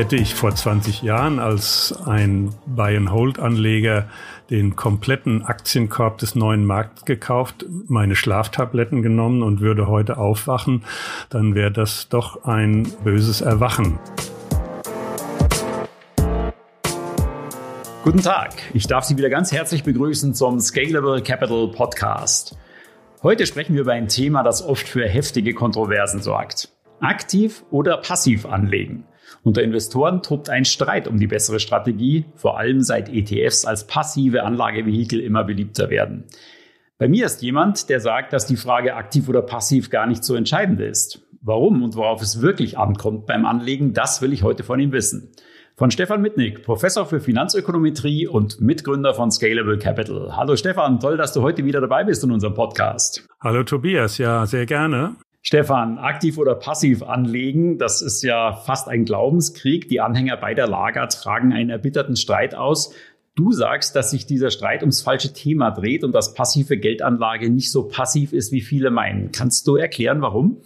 Hätte ich vor 20 Jahren als ein Buy-and-Hold-Anleger den kompletten Aktienkorb des neuen Markts gekauft, meine Schlaftabletten genommen und würde heute aufwachen, dann wäre das doch ein böses Erwachen. Guten Tag, ich darf Sie wieder ganz herzlich begrüßen zum Scalable Capital Podcast. Heute sprechen wir über ein Thema, das oft für heftige Kontroversen sorgt. Aktiv oder passiv anlegen. Unter Investoren tobt ein Streit um die bessere Strategie, vor allem seit ETFs als passive Anlagevehikel immer beliebter werden. Bei mir ist jemand, der sagt, dass die Frage aktiv oder passiv gar nicht so entscheidend ist. Warum und worauf es wirklich ankommt beim Anlegen, das will ich heute von ihm wissen. Von Stefan Mitnick, Professor für Finanzökonometrie und Mitgründer von Scalable Capital. Hallo Stefan, toll, dass du heute wieder dabei bist in unserem Podcast. Hallo Tobias, ja, sehr gerne. Stefan, aktiv oder passiv anlegen, das ist ja fast ein Glaubenskrieg. Die Anhänger beider Lager tragen einen erbitterten Streit aus. Du sagst, dass sich dieser Streit ums falsche Thema dreht und dass passive Geldanlage nicht so passiv ist, wie viele meinen. Kannst du erklären, warum?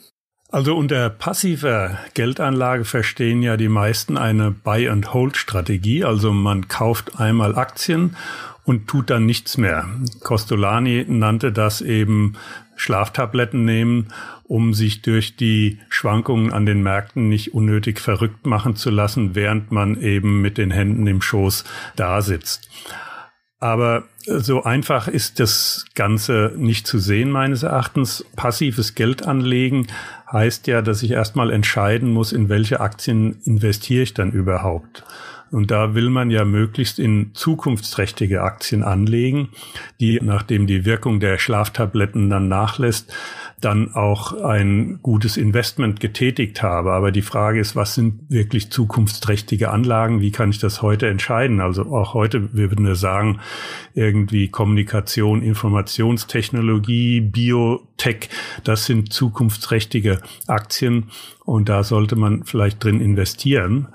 Also unter passiver Geldanlage verstehen ja die meisten eine Buy-and-Hold-Strategie. Also man kauft einmal Aktien und tut dann nichts mehr. Costolani nannte das eben Schlaftabletten nehmen, um sich durch die Schwankungen an den Märkten nicht unnötig verrückt machen zu lassen, während man eben mit den Händen im Schoß da sitzt. Aber so einfach ist das Ganze nicht zu sehen, meines Erachtens. Passives Geld anlegen heißt ja, dass ich erstmal entscheiden muss, in welche Aktien investiere ich dann überhaupt. Und da will man ja möglichst in zukunftsträchtige Aktien anlegen, die, nachdem die Wirkung der Schlaftabletten dann nachlässt, dann auch ein gutes Investment getätigt habe. Aber die Frage ist, was sind wirklich zukunftsträchtige Anlagen? Wie kann ich das heute entscheiden? Also auch heute, wir würden ja sagen, irgendwie Kommunikation, Informationstechnologie, Biotech, das sind zukunftsträchtige Aktien und da sollte man vielleicht drin investieren.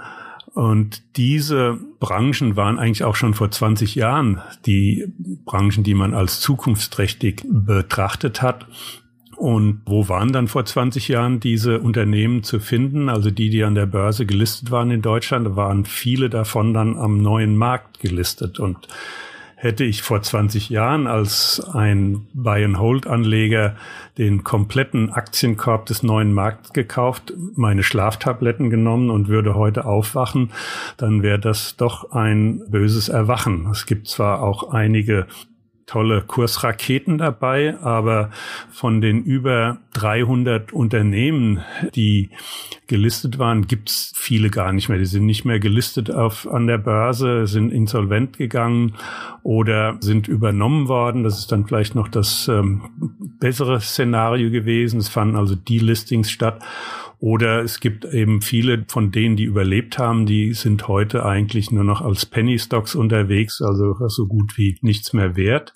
Und diese Branchen waren eigentlich auch schon vor 20 Jahren die Branchen, die man als zukunftsträchtig betrachtet hat. Und wo waren dann vor 20 Jahren diese Unternehmen zu finden? Also die, die an der Börse gelistet waren in Deutschland, waren viele davon dann am neuen Markt gelistet. Und hätte ich vor 20 Jahren als ein Buy-and-Hold-Anleger den kompletten Aktienkorb des neuen Markts gekauft, meine Schlaftabletten genommen und würde heute aufwachen, dann wäre das doch ein böses Erwachen. Es gibt zwar auch einige tolle Kursraketen dabei, aber von den über 300 Unternehmen, die gelistet waren, gibt's viele gar nicht mehr. Die sind nicht mehr gelistet auf, an der Börse, sind insolvent gegangen oder sind übernommen worden. Das ist dann vielleicht noch das ähm, bessere Szenario gewesen. Es fanden also die Listings statt. Oder es gibt eben viele von denen, die überlebt haben, die sind heute eigentlich nur noch als Penny Stocks unterwegs, also so gut wie nichts mehr wert.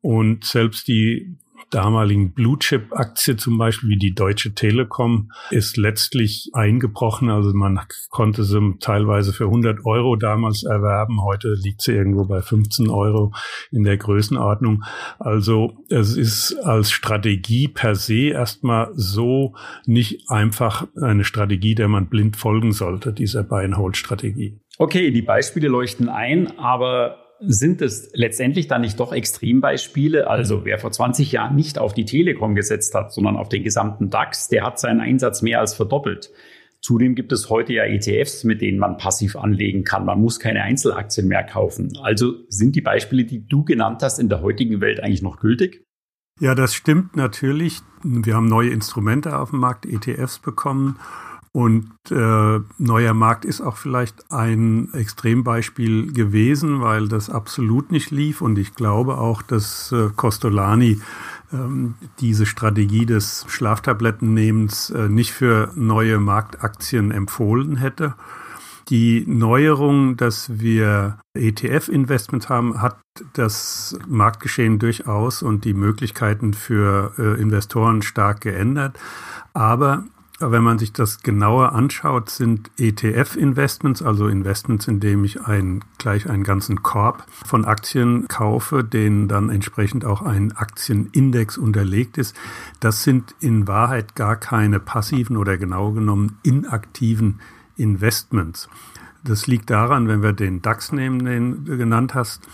Und selbst die damaligen Blue Chip Aktie zum Beispiel wie die Deutsche Telekom ist letztlich eingebrochen. Also man konnte sie teilweise für 100 Euro damals erwerben. Heute liegt sie irgendwo bei 15 Euro in der Größenordnung. Also es ist als Strategie per se erstmal so nicht einfach eine Strategie, der man blind folgen sollte, dieser Buy-and-Hold-Strategie. Okay, die Beispiele leuchten ein, aber sind es letztendlich dann nicht doch Extrembeispiele? Also wer vor 20 Jahren nicht auf die Telekom gesetzt hat, sondern auf den gesamten DAX, der hat seinen Einsatz mehr als verdoppelt. Zudem gibt es heute ja ETFs, mit denen man passiv anlegen kann. Man muss keine Einzelaktien mehr kaufen. Also sind die Beispiele, die du genannt hast, in der heutigen Welt eigentlich noch gültig? Ja, das stimmt natürlich. Wir haben neue Instrumente auf dem Markt, ETFs bekommen. Und äh, neuer Markt ist auch vielleicht ein Extrembeispiel gewesen, weil das absolut nicht lief. Und ich glaube auch, dass äh, Costolani ähm, diese Strategie des Schlaftablettennehmens äh, nicht für neue Marktaktien empfohlen hätte. Die Neuerung, dass wir ETF-Investments haben, hat das Marktgeschehen durchaus und die Möglichkeiten für äh, Investoren stark geändert. Aber wenn man sich das genauer anschaut, sind ETF-Investments, also Investments, in dem ich ein, gleich einen ganzen Korb von Aktien kaufe, denen dann entsprechend auch ein Aktienindex unterlegt ist. Das sind in Wahrheit gar keine passiven oder genau genommen inaktiven Investments. Das liegt daran, wenn wir den DAX nehmen, den du genannt hast,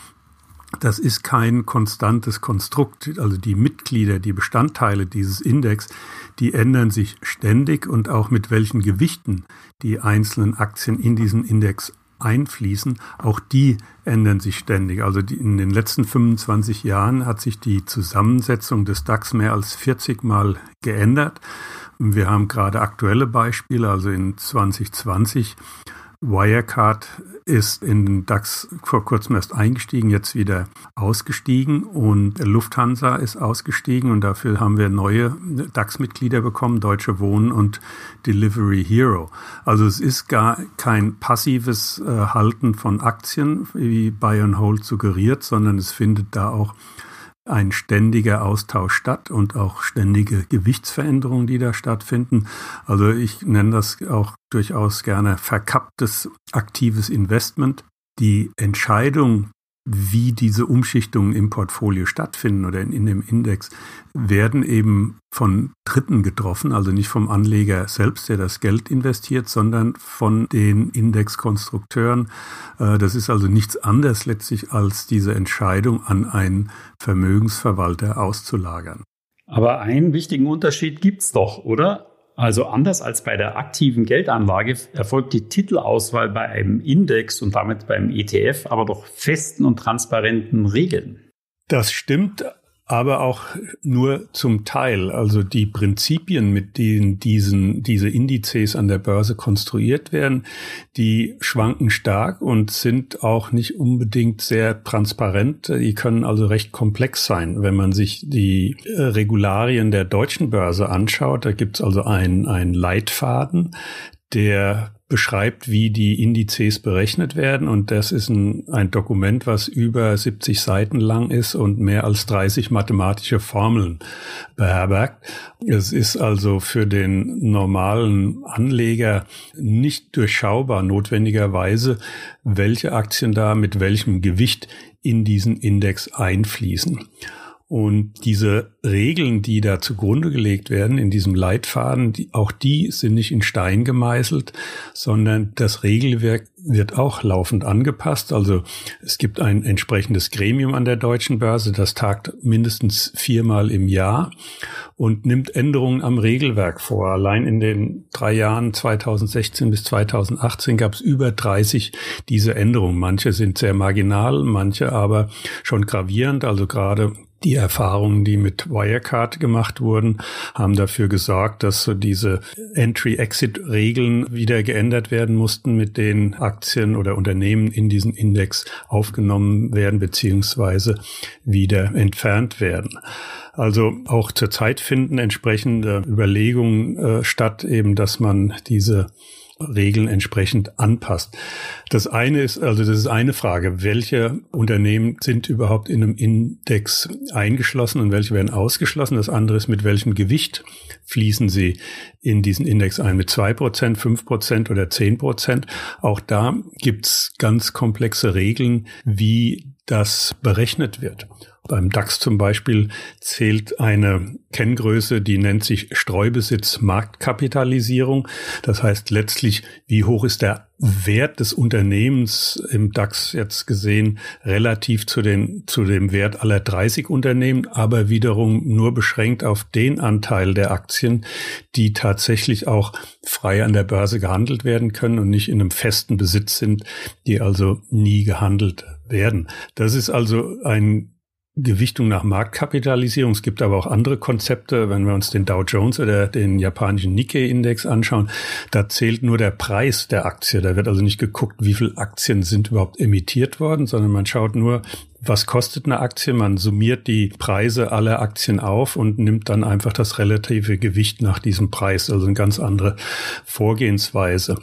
das ist kein konstantes Konstrukt. Also die Mitglieder, die Bestandteile dieses Index, die ändern sich ständig und auch mit welchen Gewichten die einzelnen Aktien in diesen Index einfließen, auch die ändern sich ständig. Also die, in den letzten 25 Jahren hat sich die Zusammensetzung des DAX mehr als 40 Mal geändert. Wir haben gerade aktuelle Beispiele, also in 2020 Wirecard ist in den DAX vor kurzem erst eingestiegen, jetzt wieder ausgestiegen und Lufthansa ist ausgestiegen und dafür haben wir neue DAX-Mitglieder bekommen, Deutsche Wohnen und Delivery Hero. Also es ist gar kein passives äh, Halten von Aktien, wie Buy and Hold suggeriert, sondern es findet da auch ein ständiger Austausch statt und auch ständige Gewichtsveränderungen, die da stattfinden. Also ich nenne das auch durchaus gerne verkapptes aktives Investment. Die Entscheidung, wie diese Umschichtungen im Portfolio stattfinden oder in, in, dem Index, werden eben von Dritten getroffen, also nicht vom Anleger selbst, der das Geld investiert, sondern von den Indexkonstrukteuren. Äh, das ist also nichts anderes letztlich als diese Entscheidung an einen Vermögensverwalter auszulagern. Aber einen wichtigen Unterschied gibt's doch, oder? Also anders als bei der aktiven Geldanlage erfolgt die Titelauswahl bei einem Index und damit beim ETF aber doch festen und transparenten Regeln. Das stimmt, aber auch nur zum Teil. Also die Prinzipien, mit denen diesen, diese Indizes an der Börse konstruiert werden, die schwanken stark und sind auch nicht unbedingt sehr transparent. Die können also recht komplex sein. Wenn man sich die Regularien der deutschen Börse anschaut, da gibt es also einen Leitfaden, der beschreibt, wie die Indizes berechnet werden. Und das ist ein, ein Dokument, was über 70 Seiten lang ist und mehr als 30 mathematische Formeln beherbergt. Es ist also für den normalen Anleger nicht durchschaubar notwendigerweise, welche Aktien da mit welchem Gewicht in diesen Index einfließen. Und diese Regeln, die da zugrunde gelegt werden in diesem Leitfaden, die, auch die sind nicht in Stein gemeißelt, sondern das Regelwerk wird auch laufend angepasst. Also es gibt ein entsprechendes Gremium an der deutschen Börse, das tagt mindestens viermal im Jahr und nimmt Änderungen am Regelwerk vor. Allein in den drei Jahren 2016 bis 2018 gab es über 30 diese Änderungen. Manche sind sehr marginal, manche aber schon gravierend. Also gerade die Erfahrungen, die mit Wirecard gemacht wurden, haben dafür gesorgt, dass so diese Entry-Exit-Regeln wieder geändert werden mussten, mit denen Aktien oder Unternehmen in diesen Index aufgenommen werden beziehungsweise wieder entfernt werden. Also auch zurzeit finden entsprechende Überlegungen äh, statt, eben, dass man diese Regeln entsprechend anpasst. Das eine ist, also das ist eine Frage, welche Unternehmen sind überhaupt in einem Index eingeschlossen und welche werden ausgeschlossen. Das andere ist, mit welchem Gewicht fließen sie in diesen Index ein, mit zwei Prozent, fünf Prozent oder zehn Prozent. Auch da gibt's ganz komplexe Regeln, wie das berechnet wird. Beim DAX zum Beispiel zählt eine Kenngröße, die nennt sich Streubesitz Marktkapitalisierung. Das heißt letztlich, wie hoch ist der Wert des Unternehmens im DAX jetzt gesehen relativ zu, den, zu dem Wert aller 30 Unternehmen, aber wiederum nur beschränkt auf den Anteil der Aktien, die tatsächlich auch frei an der Börse gehandelt werden können und nicht in einem festen Besitz sind, die also nie gehandelt werden. Das ist also ein Gewichtung nach Marktkapitalisierung. Es gibt aber auch andere Konzepte. Wenn wir uns den Dow Jones oder den japanischen Nikkei-Index anschauen, da zählt nur der Preis der Aktie. Da wird also nicht geguckt, wie viele Aktien sind überhaupt emittiert worden, sondern man schaut nur, was kostet eine Aktie. Man summiert die Preise aller Aktien auf und nimmt dann einfach das relative Gewicht nach diesem Preis. Also eine ganz andere Vorgehensweise.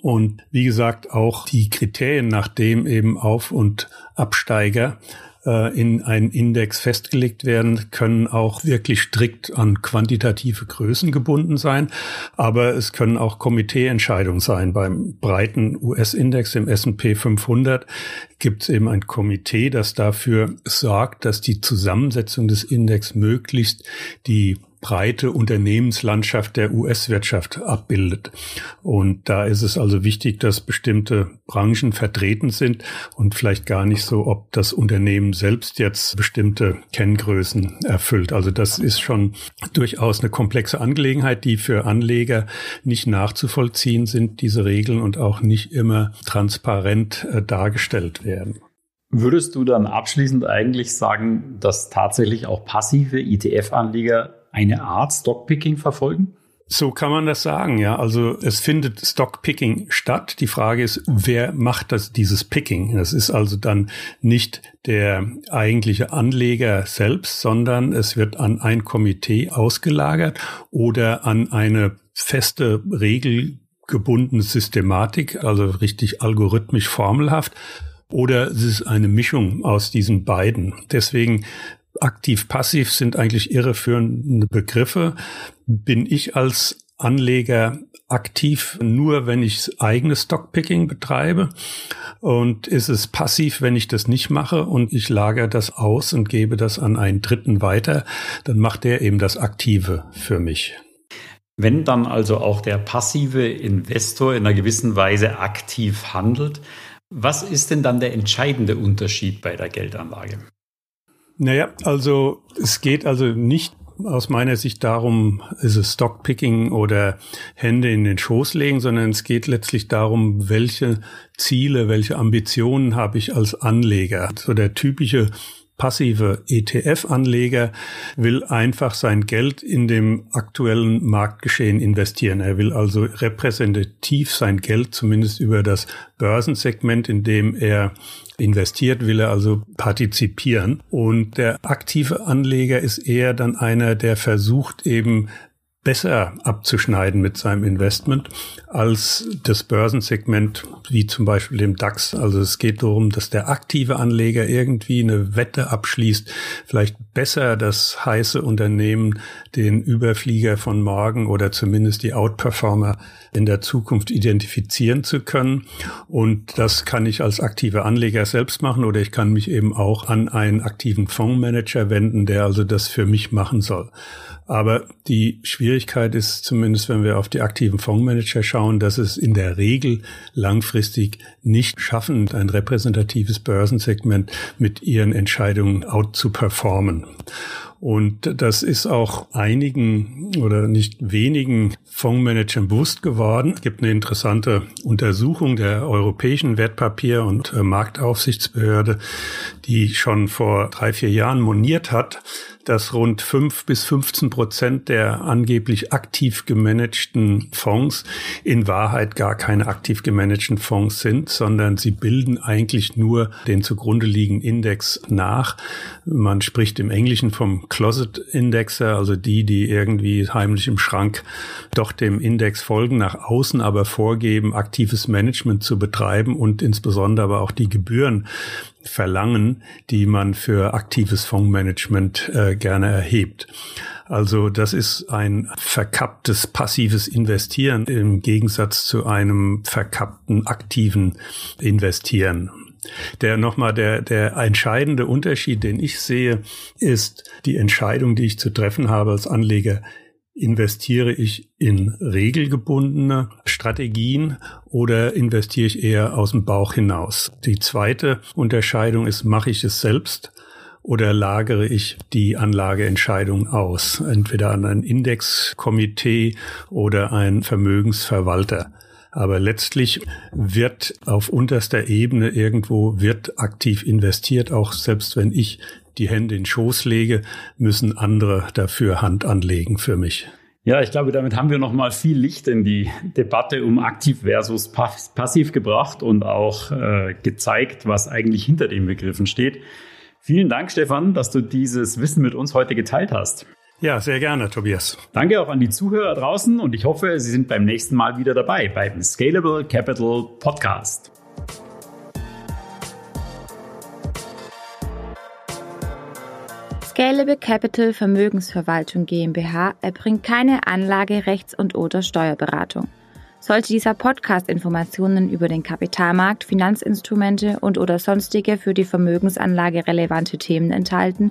Und wie gesagt, auch die Kriterien, nach dem eben Auf- und Absteiger äh, in einen Index festgelegt werden, können auch wirklich strikt an quantitative Größen gebunden sein. Aber es können auch Komiteeentscheidungen sein. Beim breiten US-Index, im S&P 500, gibt es eben ein Komitee, das dafür sorgt, dass die Zusammensetzung des Index möglichst die breite Unternehmenslandschaft der US-Wirtschaft abbildet. Und da ist es also wichtig, dass bestimmte Branchen vertreten sind und vielleicht gar nicht so, ob das Unternehmen selbst jetzt bestimmte Kenngrößen erfüllt. Also das ist schon durchaus eine komplexe Angelegenheit, die für Anleger nicht nachzuvollziehen sind, diese Regeln und auch nicht immer transparent äh, dargestellt werden. Würdest du dann abschließend eigentlich sagen, dass tatsächlich auch passive ETF-Anleger eine Art Stockpicking verfolgen? So kann man das sagen, ja. Also es findet Stockpicking statt. Die Frage ist, wer macht das, dieses Picking? Das ist also dann nicht der eigentliche Anleger selbst, sondern es wird an ein Komitee ausgelagert oder an eine feste regelgebundene Systematik, also richtig algorithmisch formelhaft oder es ist eine Mischung aus diesen beiden. Deswegen aktiv-passiv sind eigentlich irreführende Begriffe. Bin ich als Anleger aktiv nur, wenn ich eigenes Stockpicking betreibe? Und ist es passiv, wenn ich das nicht mache und ich lagere das aus und gebe das an einen Dritten weiter? Dann macht der eben das Aktive für mich. Wenn dann also auch der passive Investor in einer gewissen Weise aktiv handelt, was ist denn dann der entscheidende Unterschied bei der Geldanlage? Naja, also es geht also nicht aus meiner Sicht darum, ist es Stockpicking oder Hände in den Schoß legen, sondern es geht letztlich darum, welche Ziele, welche Ambitionen habe ich als Anleger. So der typische passive ETF-Anleger will einfach sein Geld in dem aktuellen Marktgeschehen investieren. Er will also repräsentativ sein Geld zumindest über das Börsensegment, in dem er investiert, will er also partizipieren. Und der aktive Anleger ist eher dann einer, der versucht eben besser abzuschneiden mit seinem Investment als das Börsensegment, wie zum Beispiel dem DAX. Also es geht darum, dass der aktive Anleger irgendwie eine Wette abschließt, vielleicht besser das heiße Unternehmen, den Überflieger von morgen oder zumindest die Outperformer in der Zukunft identifizieren zu können. Und das kann ich als aktiver Anleger selbst machen oder ich kann mich eben auch an einen aktiven Fondsmanager wenden, der also das für mich machen soll. Aber die Schwierigkeit ist zumindest, wenn wir auf die aktiven Fondsmanager schauen, dass es in der Regel langfristig nicht schaffen, ein repräsentatives Börsensegment mit ihren Entscheidungen out zu performen. Und das ist auch einigen oder nicht wenigen Fondsmanagern bewusst geworden. Es gibt eine interessante Untersuchung der Europäischen Wertpapier- und Marktaufsichtsbehörde, die schon vor drei, vier Jahren moniert hat, dass rund fünf bis 15 Prozent der angeblich aktiv gemanagten Fonds in Wahrheit gar keine aktiv gemanagten Fonds sind, sondern sie bilden eigentlich nur den zugrunde liegenden Index nach. Man spricht im Englischen vom Closet Indexer, also die, die irgendwie heimlich im Schrank doch dem Index folgen, nach außen aber vorgeben, aktives Management zu betreiben und insbesondere aber auch die Gebühren verlangen, die man für aktives Fondsmanagement äh, gerne erhebt. Also das ist ein verkapptes passives Investieren im Gegensatz zu einem verkappten aktiven Investieren. Der nochmal der, der entscheidende Unterschied, den ich sehe, ist die Entscheidung, die ich zu treffen habe als Anleger investiere ich in regelgebundene Strategien oder investiere ich eher aus dem Bauch hinaus? Die zweite Unterscheidung ist, mache ich es selbst oder lagere ich die Anlageentscheidung aus, entweder an ein Indexkomitee oder ein Vermögensverwalter. Aber letztlich wird auf unterster Ebene irgendwo wird aktiv investiert, auch selbst wenn ich die Hände in den Schoß lege, müssen andere dafür Hand anlegen für mich. Ja, ich glaube, damit haben wir noch mal viel Licht in die Debatte um aktiv versus passiv gebracht und auch äh, gezeigt, was eigentlich hinter den Begriffen steht. Vielen Dank, Stefan, dass du dieses Wissen mit uns heute geteilt hast. Ja, sehr gerne, Tobias. Danke auch an die Zuhörer draußen und ich hoffe, Sie sind beim nächsten Mal wieder dabei beim Scalable Capital Podcast. Scalable Capital Vermögensverwaltung GmbH erbringt keine Anlage-, Rechts- und oder Steuerberatung. Sollte dieser Podcast Informationen über den Kapitalmarkt, Finanzinstrumente und oder sonstige für die Vermögensanlage relevante Themen enthalten,